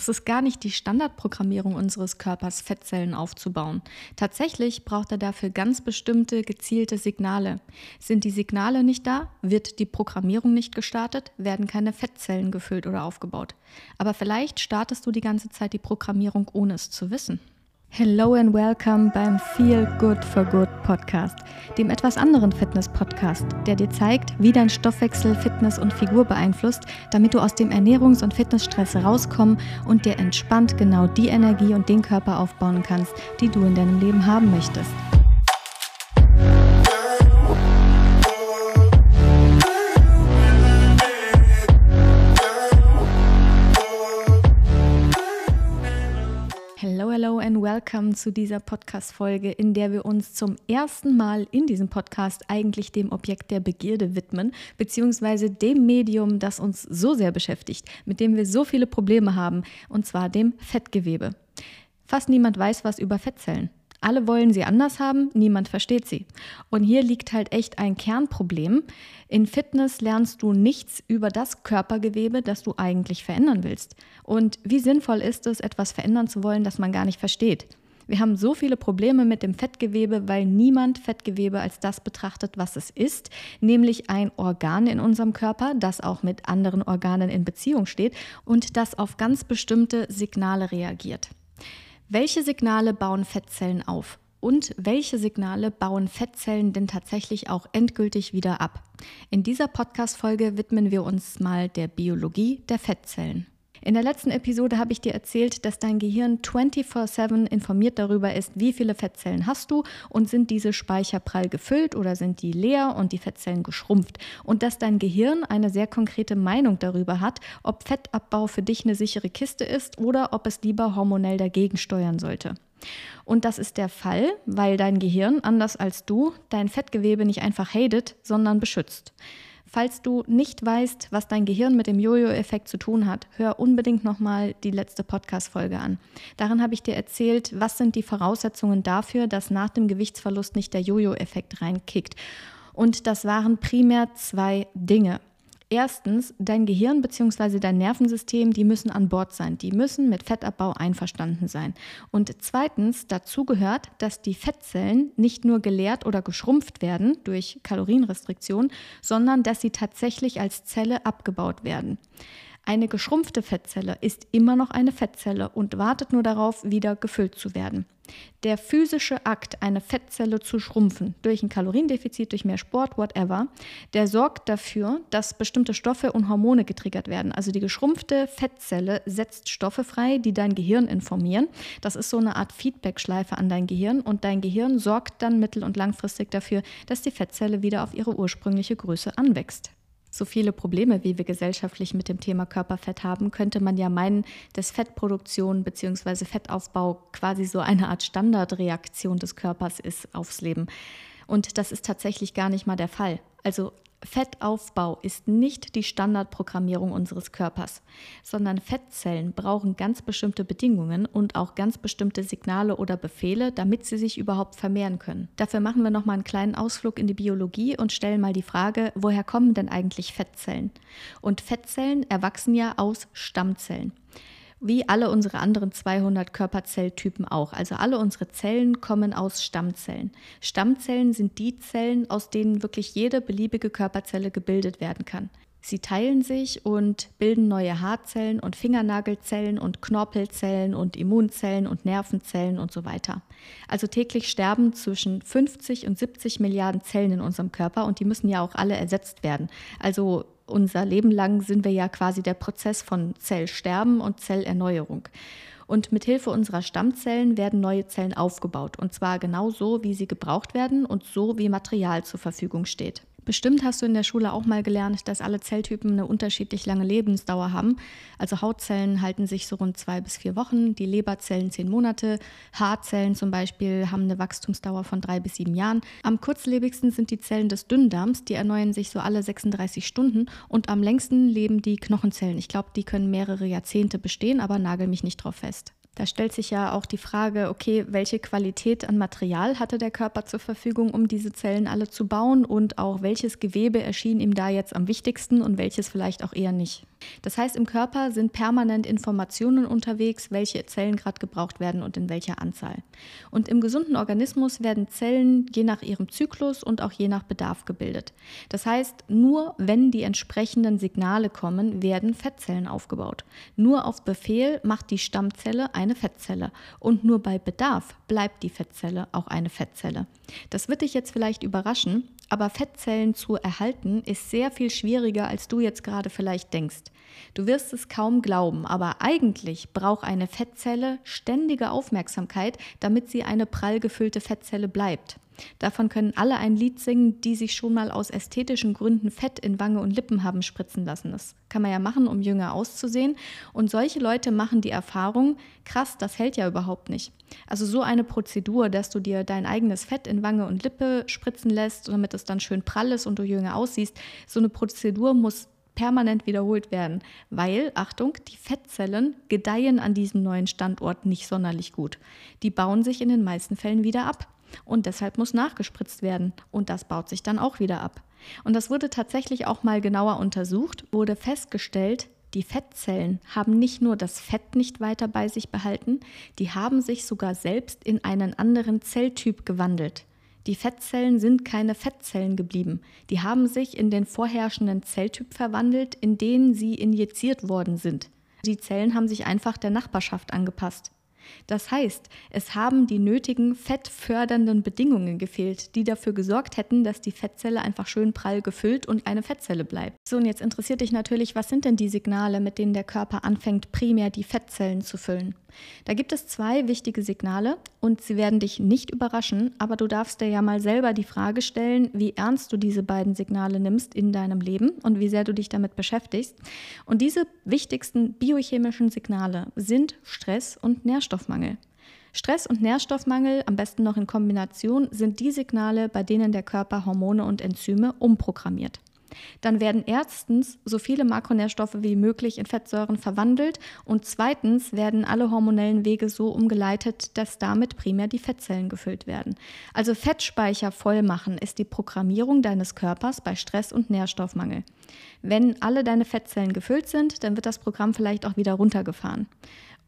Es ist gar nicht die Standardprogrammierung unseres Körpers, Fettzellen aufzubauen. Tatsächlich braucht er dafür ganz bestimmte gezielte Signale. Sind die Signale nicht da, wird die Programmierung nicht gestartet, werden keine Fettzellen gefüllt oder aufgebaut. Aber vielleicht startest du die ganze Zeit die Programmierung, ohne es zu wissen. Hello and welcome beim Feel Good for Good Podcast, dem etwas anderen Fitness-Podcast, der dir zeigt, wie dein Stoffwechsel Fitness und Figur beeinflusst, damit du aus dem Ernährungs- und Fitnessstress rauskommen und dir entspannt genau die Energie und den Körper aufbauen kannst, die du in deinem Leben haben möchtest. Welcome zu dieser Podcast-Folge, in der wir uns zum ersten Mal in diesem Podcast eigentlich dem Objekt der Begierde widmen, beziehungsweise dem Medium, das uns so sehr beschäftigt, mit dem wir so viele Probleme haben, und zwar dem Fettgewebe. Fast niemand weiß was über Fettzellen. Alle wollen sie anders haben, niemand versteht sie. Und hier liegt halt echt ein Kernproblem. In Fitness lernst du nichts über das Körpergewebe, das du eigentlich verändern willst. Und wie sinnvoll ist es, etwas verändern zu wollen, das man gar nicht versteht? Wir haben so viele Probleme mit dem Fettgewebe, weil niemand Fettgewebe als das betrachtet, was es ist, nämlich ein Organ in unserem Körper, das auch mit anderen Organen in Beziehung steht und das auf ganz bestimmte Signale reagiert. Welche Signale bauen Fettzellen auf? Und welche Signale bauen Fettzellen denn tatsächlich auch endgültig wieder ab? In dieser Podcast-Folge widmen wir uns mal der Biologie der Fettzellen. In der letzten Episode habe ich dir erzählt, dass dein Gehirn 24/7 informiert darüber ist, wie viele Fettzellen hast du und sind diese Speicher prall gefüllt oder sind die leer und die Fettzellen geschrumpft und dass dein Gehirn eine sehr konkrete Meinung darüber hat, ob Fettabbau für dich eine sichere Kiste ist oder ob es lieber hormonell dagegen steuern sollte. Und das ist der Fall, weil dein Gehirn, anders als du, dein Fettgewebe nicht einfach hatet, sondern beschützt. Falls du nicht weißt, was dein Gehirn mit dem Jojo-Effekt zu tun hat, hör unbedingt nochmal die letzte Podcast-Folge an. Darin habe ich dir erzählt, was sind die Voraussetzungen dafür, dass nach dem Gewichtsverlust nicht der Jojo-Effekt reinkickt. Und das waren primär zwei Dinge. Erstens, dein Gehirn bzw. dein Nervensystem, die müssen an Bord sein. Die müssen mit Fettabbau einverstanden sein. Und zweitens, dazu gehört, dass die Fettzellen nicht nur geleert oder geschrumpft werden durch Kalorienrestriktion, sondern dass sie tatsächlich als Zelle abgebaut werden. Eine geschrumpfte Fettzelle ist immer noch eine Fettzelle und wartet nur darauf, wieder gefüllt zu werden. Der physische Akt, eine Fettzelle zu schrumpfen, durch ein Kaloriendefizit, durch mehr Sport, whatever, der sorgt dafür, dass bestimmte Stoffe und Hormone getriggert werden. Also die geschrumpfte Fettzelle setzt Stoffe frei, die dein Gehirn informieren. Das ist so eine Art Feedbackschleife an dein Gehirn und dein Gehirn sorgt dann mittel- und langfristig dafür, dass die Fettzelle wieder auf ihre ursprüngliche Größe anwächst so viele Probleme, wie wir gesellschaftlich mit dem Thema Körperfett haben, könnte man ja meinen, dass Fettproduktion bzw. Fettaufbau quasi so eine Art Standardreaktion des Körpers ist aufs Leben. Und das ist tatsächlich gar nicht mal der Fall. Also Fettaufbau ist nicht die Standardprogrammierung unseres Körpers, sondern Fettzellen brauchen ganz bestimmte Bedingungen und auch ganz bestimmte Signale oder Befehle, damit sie sich überhaupt vermehren können. Dafür machen wir nochmal einen kleinen Ausflug in die Biologie und stellen mal die Frage, woher kommen denn eigentlich Fettzellen? Und Fettzellen erwachsen ja aus Stammzellen wie alle unsere anderen 200 Körperzelltypen auch. Also alle unsere Zellen kommen aus Stammzellen. Stammzellen sind die Zellen, aus denen wirklich jede beliebige Körperzelle gebildet werden kann. Sie teilen sich und bilden neue Haarzellen und Fingernagelzellen und Knorpelzellen und Immunzellen und Nervenzellen und so weiter. Also täglich sterben zwischen 50 und 70 Milliarden Zellen in unserem Körper und die müssen ja auch alle ersetzt werden. Also unser Leben lang sind wir ja quasi der Prozess von Zellsterben und Zellerneuerung. Und mit Hilfe unserer Stammzellen werden neue Zellen aufgebaut. Und zwar genau so, wie sie gebraucht werden und so, wie Material zur Verfügung steht. Bestimmt hast du in der Schule auch mal gelernt, dass alle Zelltypen eine unterschiedlich lange Lebensdauer haben. Also Hautzellen halten sich so rund zwei bis vier Wochen, die Leberzellen zehn Monate, Haarzellen zum Beispiel haben eine Wachstumsdauer von drei bis sieben Jahren. Am kurzlebigsten sind die Zellen des Dünndarms, die erneuern sich so alle 36 Stunden und am längsten leben die Knochenzellen. Ich glaube, die können mehrere Jahrzehnte bestehen, aber nagel mich nicht drauf fest. Da stellt sich ja auch die Frage, okay, welche Qualität an Material hatte der Körper zur Verfügung, um diese Zellen alle zu bauen und auch welches Gewebe erschien ihm da jetzt am wichtigsten und welches vielleicht auch eher nicht. Das heißt, im Körper sind permanent Informationen unterwegs, welche Zellen gerade gebraucht werden und in welcher Anzahl. Und im gesunden Organismus werden Zellen je nach ihrem Zyklus und auch je nach Bedarf gebildet. Das heißt, nur wenn die entsprechenden Signale kommen, werden Fettzellen aufgebaut. Nur auf Befehl macht die Stammzelle eine Fettzelle und nur bei Bedarf bleibt die Fettzelle auch eine Fettzelle. Das wird dich jetzt vielleicht überraschen, aber Fettzellen zu erhalten ist sehr viel schwieriger, als du jetzt gerade vielleicht denkst. Du wirst es kaum glauben, aber eigentlich braucht eine Fettzelle ständige Aufmerksamkeit, damit sie eine prall gefüllte Fettzelle bleibt. Davon können alle ein Lied singen, die sich schon mal aus ästhetischen Gründen Fett in Wange und Lippen haben spritzen lassen. Das kann man ja machen, um jünger auszusehen. Und solche Leute machen die Erfahrung, krass, das hält ja überhaupt nicht. Also so eine Prozedur, dass du dir dein eigenes Fett in Wange und Lippe spritzen lässt, damit es dann schön prall ist und du jünger aussiehst, so eine Prozedur muss permanent wiederholt werden, weil, Achtung, die Fettzellen gedeihen an diesem neuen Standort nicht sonderlich gut. Die bauen sich in den meisten Fällen wieder ab und deshalb muss nachgespritzt werden und das baut sich dann auch wieder ab. Und das wurde tatsächlich auch mal genauer untersucht, wurde festgestellt, die Fettzellen haben nicht nur das Fett nicht weiter bei sich behalten, die haben sich sogar selbst in einen anderen Zelltyp gewandelt. Die Fettzellen sind keine Fettzellen geblieben. Die haben sich in den vorherrschenden Zelltyp verwandelt, in den sie injiziert worden sind. Die Zellen haben sich einfach der Nachbarschaft angepasst. Das heißt, es haben die nötigen fettfördernden Bedingungen gefehlt, die dafür gesorgt hätten, dass die Fettzelle einfach schön prall gefüllt und eine Fettzelle bleibt. So, und jetzt interessiert dich natürlich, was sind denn die Signale, mit denen der Körper anfängt, primär die Fettzellen zu füllen? Da gibt es zwei wichtige Signale und sie werden dich nicht überraschen, aber du darfst dir ja mal selber die Frage stellen, wie ernst du diese beiden Signale nimmst in deinem Leben und wie sehr du dich damit beschäftigst. Und diese wichtigsten biochemischen Signale sind Stress und Nährstoffmangel. Stress und Nährstoffmangel, am besten noch in Kombination, sind die Signale, bei denen der Körper Hormone und Enzyme umprogrammiert. Dann werden erstens so viele Makronährstoffe wie möglich in Fettsäuren verwandelt und zweitens werden alle hormonellen Wege so umgeleitet, dass damit primär die Fettzellen gefüllt werden. Also Fettspeicher voll machen ist die Programmierung deines Körpers bei Stress und Nährstoffmangel. Wenn alle deine Fettzellen gefüllt sind, dann wird das Programm vielleicht auch wieder runtergefahren.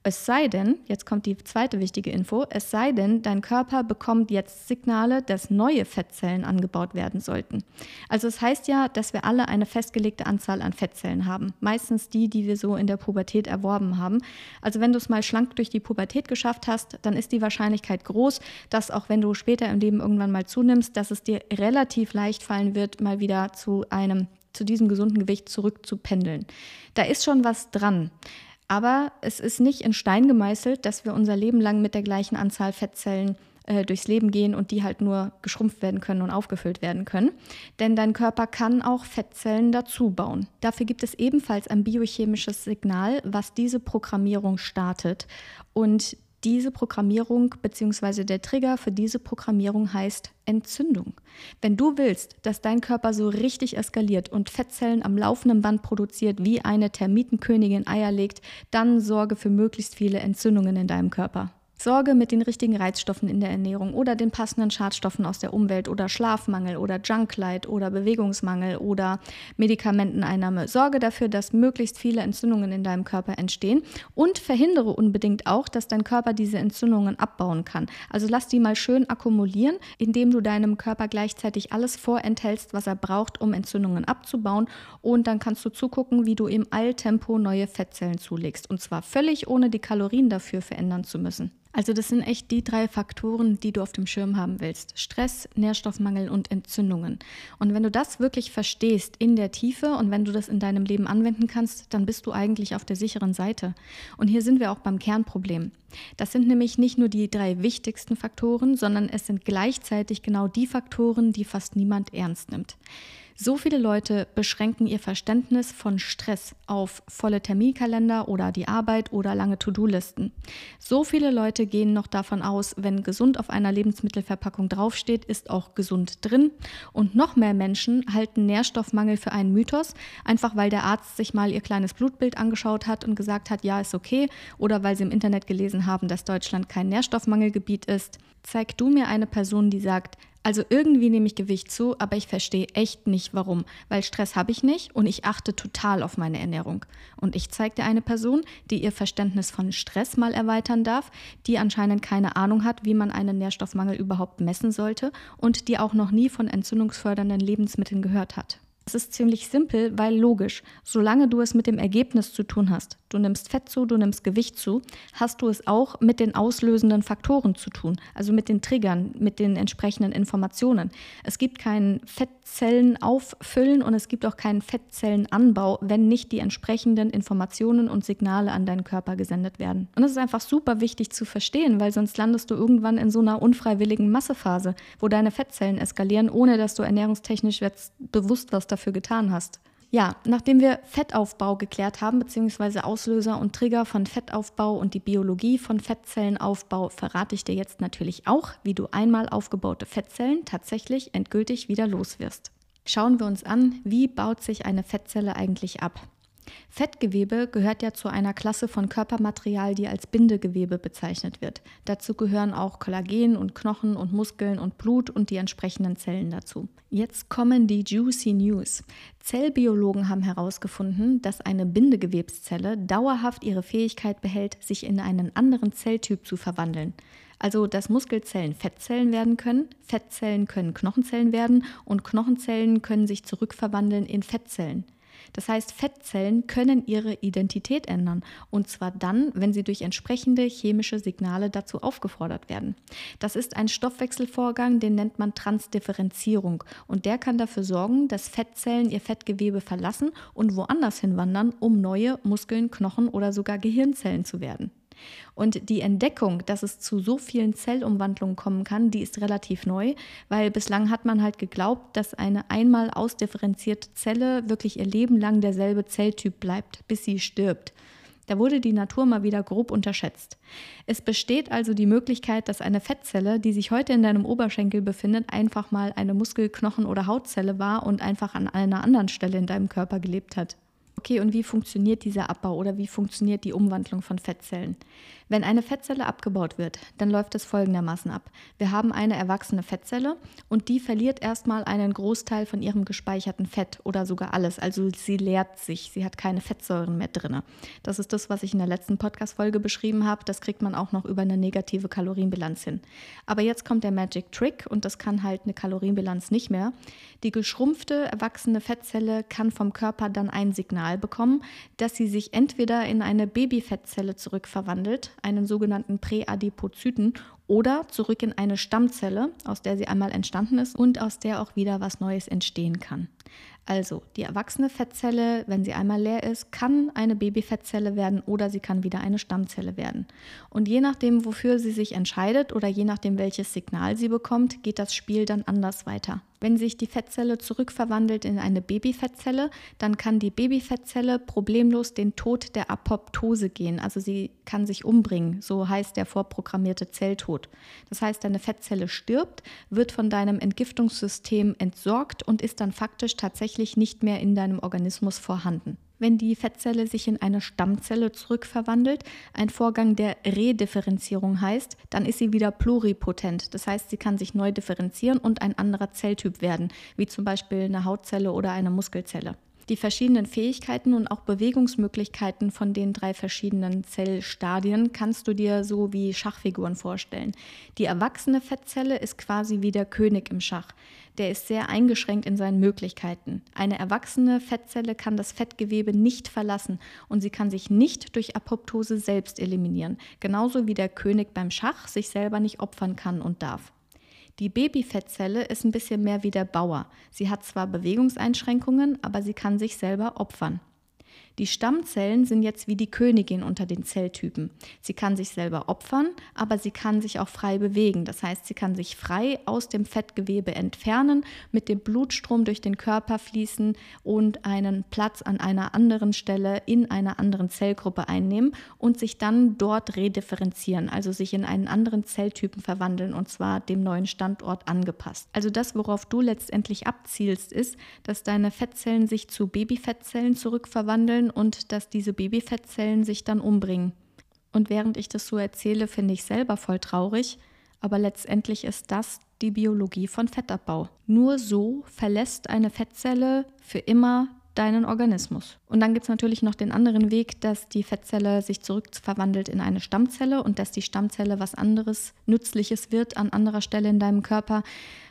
Es sei denn, jetzt kommt die zweite wichtige Info, es sei denn, dein Körper bekommt jetzt Signale, dass neue Fettzellen angebaut werden sollten. Also es heißt ja, dass wir alle eine festgelegte Anzahl an Fettzellen haben. Meistens die, die wir so in der Pubertät erworben haben. Also wenn du es mal schlank durch die Pubertät geschafft hast, dann ist die Wahrscheinlichkeit groß, dass auch wenn du später im Leben irgendwann mal zunimmst, dass es dir relativ leicht fallen wird, mal wieder zu einem zu diesem gesunden Gewicht zurückzupendeln. Da ist schon was dran. Aber es ist nicht in Stein gemeißelt, dass wir unser Leben lang mit der gleichen Anzahl Fettzellen äh, durchs Leben gehen und die halt nur geschrumpft werden können und aufgefüllt werden können. Denn dein Körper kann auch Fettzellen dazu bauen. Dafür gibt es ebenfalls ein biochemisches Signal, was diese Programmierung startet. Und diese Programmierung bzw. der Trigger für diese Programmierung heißt Entzündung. Wenn du willst, dass dein Körper so richtig eskaliert und Fettzellen am laufenden Band produziert, wie eine Termitenkönigin Eier legt, dann sorge für möglichst viele Entzündungen in deinem Körper. Sorge mit den richtigen Reizstoffen in der Ernährung oder den passenden Schadstoffen aus der Umwelt oder Schlafmangel oder Junklight oder Bewegungsmangel oder Medikamenteneinnahme. Sorge dafür, dass möglichst viele Entzündungen in deinem Körper entstehen und verhindere unbedingt auch, dass dein Körper diese Entzündungen abbauen kann. Also lass die mal schön akkumulieren, indem du deinem Körper gleichzeitig alles vorenthältst, was er braucht, um Entzündungen abzubauen und dann kannst du zugucken, wie du im Eiltempo neue Fettzellen zulegst und zwar völlig ohne die Kalorien dafür verändern zu müssen. Also das sind echt die drei Faktoren, die du auf dem Schirm haben willst. Stress, Nährstoffmangel und Entzündungen. Und wenn du das wirklich verstehst in der Tiefe und wenn du das in deinem Leben anwenden kannst, dann bist du eigentlich auf der sicheren Seite. Und hier sind wir auch beim Kernproblem. Das sind nämlich nicht nur die drei wichtigsten Faktoren, sondern es sind gleichzeitig genau die Faktoren, die fast niemand ernst nimmt. So viele Leute beschränken ihr Verständnis von Stress auf volle Terminkalender oder die Arbeit oder lange To-Do-Listen. So viele Leute gehen noch davon aus, wenn gesund auf einer Lebensmittelverpackung draufsteht, ist auch gesund drin. Und noch mehr Menschen halten Nährstoffmangel für einen Mythos, einfach weil der Arzt sich mal ihr kleines Blutbild angeschaut hat und gesagt hat, ja, ist okay, oder weil sie im Internet gelesen haben, dass Deutschland kein Nährstoffmangelgebiet ist. Zeig du mir eine Person, die sagt, also irgendwie nehme ich Gewicht zu, aber ich verstehe echt nicht warum, weil Stress habe ich nicht und ich achte total auf meine Ernährung. Und ich zeige dir eine Person, die ihr Verständnis von Stress mal erweitern darf, die anscheinend keine Ahnung hat, wie man einen Nährstoffmangel überhaupt messen sollte und die auch noch nie von entzündungsfördernden Lebensmitteln gehört hat. Es ist ziemlich simpel, weil logisch. Solange du es mit dem Ergebnis zu tun hast, du nimmst Fett zu, du nimmst Gewicht zu, hast du es auch mit den auslösenden Faktoren zu tun, also mit den Triggern, mit den entsprechenden Informationen. Es gibt keinen Fettzellen auffüllen und es gibt auch keinen Fettzellenanbau, wenn nicht die entsprechenden Informationen und Signale an deinen Körper gesendet werden. Und das ist einfach super wichtig zu verstehen, weil sonst landest du irgendwann in so einer unfreiwilligen Massephase, wo deine Fettzellen eskalieren, ohne dass du ernährungstechnisch jetzt bewusst was dafür getan hast. Ja, nachdem wir Fettaufbau geklärt haben, beziehungsweise Auslöser und Trigger von Fettaufbau und die Biologie von Fettzellenaufbau, verrate ich dir jetzt natürlich auch, wie du einmal aufgebaute Fettzellen tatsächlich endgültig wieder loswirst. Schauen wir uns an, wie baut sich eine Fettzelle eigentlich ab. Fettgewebe gehört ja zu einer Klasse von Körpermaterial, die als Bindegewebe bezeichnet wird. Dazu gehören auch Kollagen und Knochen und Muskeln und Blut und die entsprechenden Zellen dazu. Jetzt kommen die Juicy News. Zellbiologen haben herausgefunden, dass eine Bindegewebszelle dauerhaft ihre Fähigkeit behält, sich in einen anderen Zelltyp zu verwandeln. Also, dass Muskelzellen Fettzellen werden können, Fettzellen können Knochenzellen werden und Knochenzellen können sich zurückverwandeln in Fettzellen. Das heißt, Fettzellen können ihre Identität ändern und zwar dann, wenn sie durch entsprechende chemische Signale dazu aufgefordert werden. Das ist ein Stoffwechselvorgang, den nennt man Transdifferenzierung und der kann dafür sorgen, dass Fettzellen ihr Fettgewebe verlassen und woanders hinwandern, um neue Muskeln, Knochen oder sogar Gehirnzellen zu werden. Und die Entdeckung, dass es zu so vielen Zellumwandlungen kommen kann, die ist relativ neu, weil bislang hat man halt geglaubt, dass eine einmal ausdifferenzierte Zelle wirklich ihr Leben lang derselbe Zelltyp bleibt, bis sie stirbt. Da wurde die Natur mal wieder grob unterschätzt. Es besteht also die Möglichkeit, dass eine Fettzelle, die sich heute in deinem Oberschenkel befindet, einfach mal eine Muskel-, Knochen- oder Hautzelle war und einfach an einer anderen Stelle in deinem Körper gelebt hat. Okay, und wie funktioniert dieser Abbau oder wie funktioniert die Umwandlung von Fettzellen? Wenn eine Fettzelle abgebaut wird, dann läuft es folgendermaßen ab. Wir haben eine erwachsene Fettzelle und die verliert erstmal einen Großteil von ihrem gespeicherten Fett oder sogar alles. Also sie leert sich, sie hat keine Fettsäuren mehr drin. Das ist das, was ich in der letzten Podcast-Folge beschrieben habe. Das kriegt man auch noch über eine negative Kalorienbilanz hin. Aber jetzt kommt der Magic Trick und das kann halt eine Kalorienbilanz nicht mehr. Die geschrumpfte, erwachsene Fettzelle kann vom Körper dann ein Signal bekommen, dass sie sich entweder in eine Babyfettzelle zurückverwandelt, einen sogenannten Präadipozyten oder zurück in eine Stammzelle, aus der sie einmal entstanden ist und aus der auch wieder was Neues entstehen kann. Also die erwachsene Fettzelle, wenn sie einmal leer ist, kann eine Babyfettzelle werden oder sie kann wieder eine Stammzelle werden. Und je nachdem, wofür sie sich entscheidet oder je nachdem, welches Signal sie bekommt, geht das Spiel dann anders weiter. Wenn sich die Fettzelle zurückverwandelt in eine Babyfettzelle, dann kann die Babyfettzelle problemlos den Tod der Apoptose gehen. Also sie kann sich umbringen. So heißt der vorprogrammierte Zelltod. Das heißt, deine Fettzelle stirbt, wird von deinem Entgiftungssystem entsorgt und ist dann faktisch tatsächlich nicht mehr in deinem Organismus vorhanden wenn die Fettzelle sich in eine Stammzelle zurückverwandelt, ein Vorgang der Redifferenzierung heißt, dann ist sie wieder pluripotent. Das heißt, sie kann sich neu differenzieren und ein anderer Zelltyp werden, wie zum Beispiel eine Hautzelle oder eine Muskelzelle. Die verschiedenen Fähigkeiten und auch Bewegungsmöglichkeiten von den drei verschiedenen Zellstadien kannst du dir so wie Schachfiguren vorstellen. Die erwachsene Fettzelle ist quasi wie der König im Schach der ist sehr eingeschränkt in seinen Möglichkeiten. Eine erwachsene Fettzelle kann das Fettgewebe nicht verlassen und sie kann sich nicht durch Apoptose selbst eliminieren, genauso wie der König beim Schach sich selber nicht opfern kann und darf. Die Babyfettzelle ist ein bisschen mehr wie der Bauer. Sie hat zwar Bewegungseinschränkungen, aber sie kann sich selber opfern. Die Stammzellen sind jetzt wie die Königin unter den Zelltypen. Sie kann sich selber opfern, aber sie kann sich auch frei bewegen. Das heißt, sie kann sich frei aus dem Fettgewebe entfernen, mit dem Blutstrom durch den Körper fließen und einen Platz an einer anderen Stelle in einer anderen Zellgruppe einnehmen und sich dann dort redifferenzieren, also sich in einen anderen Zelltypen verwandeln und zwar dem neuen Standort angepasst. Also das, worauf du letztendlich abzielst, ist, dass deine Fettzellen sich zu Babyfettzellen zurückverwandeln und dass diese Babyfettzellen sich dann umbringen. Und während ich das so erzähle, finde ich selber voll traurig, aber letztendlich ist das die Biologie von Fettabbau. Nur so verlässt eine Fettzelle für immer deinen Organismus. Und dann gibt es natürlich noch den anderen Weg, dass die Fettzelle sich zurückverwandelt in eine Stammzelle und dass die Stammzelle was anderes, Nützliches wird an anderer Stelle in deinem Körper.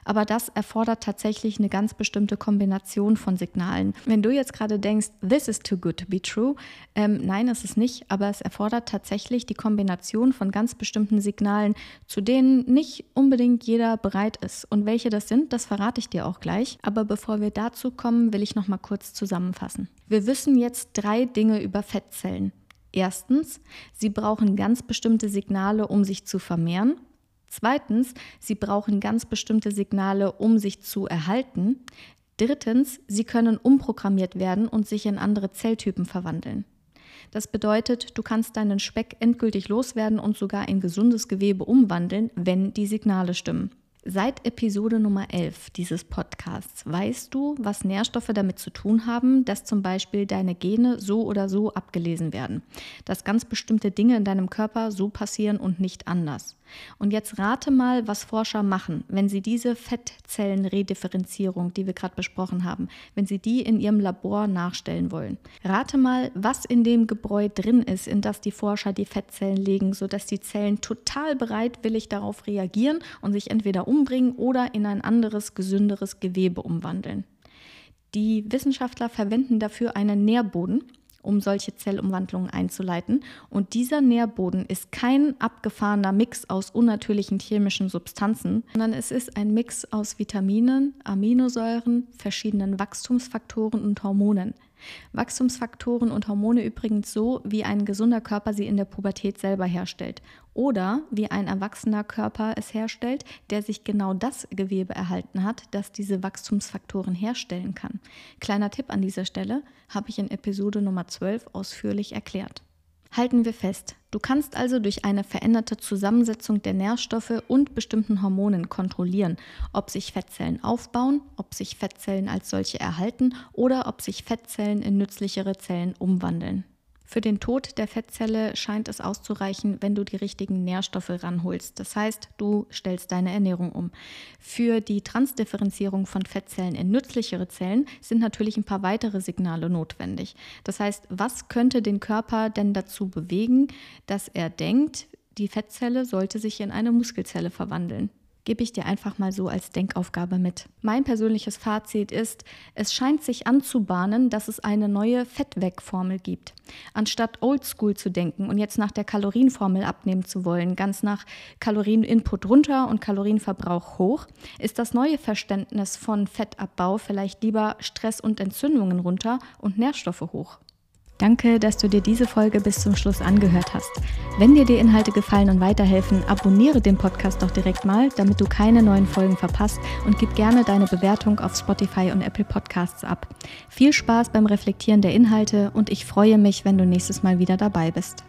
Aber das erfordert tatsächlich eine ganz bestimmte Kombination von Signalen. Wenn du jetzt gerade denkst, this is too good to be true, ähm, nein, ist es nicht, aber es erfordert tatsächlich die Kombination von ganz bestimmten Signalen, zu denen nicht unbedingt jeder bereit ist. Und welche das sind, das verrate ich dir auch gleich. Aber bevor wir dazu kommen, will ich noch mal kurz zusammenfassen. Wir wissen jetzt drei Dinge über Fettzellen. Erstens, sie brauchen ganz bestimmte Signale, um sich zu vermehren. Zweitens, sie brauchen ganz bestimmte Signale, um sich zu erhalten. Drittens, sie können umprogrammiert werden und sich in andere Zelltypen verwandeln. Das bedeutet, du kannst deinen Speck endgültig loswerden und sogar in gesundes Gewebe umwandeln, wenn die Signale stimmen. Seit Episode Nummer 11 dieses Podcasts weißt du, was Nährstoffe damit zu tun haben, dass zum Beispiel deine Gene so oder so abgelesen werden, dass ganz bestimmte Dinge in deinem Körper so passieren und nicht anders. Und jetzt rate mal, was Forscher machen, wenn sie diese Fettzellenredifferenzierung, die wir gerade besprochen haben, wenn sie die in ihrem Labor nachstellen wollen. Rate mal, was in dem Gebräu drin ist, in das die Forscher die Fettzellen legen, sodass die Zellen total bereitwillig darauf reagieren und sich entweder umbringen oder in ein anderes, gesünderes Gewebe umwandeln. Die Wissenschaftler verwenden dafür einen Nährboden, um solche Zellumwandlungen einzuleiten. Und dieser Nährboden ist kein abgefahrener Mix aus unnatürlichen chemischen Substanzen, sondern es ist ein Mix aus Vitaminen, Aminosäuren, verschiedenen Wachstumsfaktoren und Hormonen. Wachstumsfaktoren und Hormone übrigens so, wie ein gesunder Körper sie in der Pubertät selber herstellt. Oder wie ein erwachsener Körper es herstellt, der sich genau das Gewebe erhalten hat, das diese Wachstumsfaktoren herstellen kann. Kleiner Tipp an dieser Stelle, habe ich in Episode Nummer 12 ausführlich erklärt. Halten wir fest, du kannst also durch eine veränderte Zusammensetzung der Nährstoffe und bestimmten Hormonen kontrollieren, ob sich Fettzellen aufbauen, ob sich Fettzellen als solche erhalten oder ob sich Fettzellen in nützlichere Zellen umwandeln. Für den Tod der Fettzelle scheint es auszureichen, wenn du die richtigen Nährstoffe ranholst. Das heißt, du stellst deine Ernährung um. Für die Transdifferenzierung von Fettzellen in nützlichere Zellen sind natürlich ein paar weitere Signale notwendig. Das heißt, was könnte den Körper denn dazu bewegen, dass er denkt, die Fettzelle sollte sich in eine Muskelzelle verwandeln? Gebe ich dir einfach mal so als Denkaufgabe mit. Mein persönliches Fazit ist, es scheint sich anzubahnen, dass es eine neue Fettwegformel gibt. Anstatt oldschool zu denken und jetzt nach der Kalorienformel abnehmen zu wollen, ganz nach Kalorieninput runter und Kalorienverbrauch hoch, ist das neue Verständnis von Fettabbau vielleicht lieber Stress und Entzündungen runter und Nährstoffe hoch. Danke, dass du dir diese Folge bis zum Schluss angehört hast. Wenn dir die Inhalte gefallen und weiterhelfen, abonniere den Podcast doch direkt mal, damit du keine neuen Folgen verpasst und gib gerne deine Bewertung auf Spotify und Apple Podcasts ab. Viel Spaß beim Reflektieren der Inhalte und ich freue mich, wenn du nächstes Mal wieder dabei bist.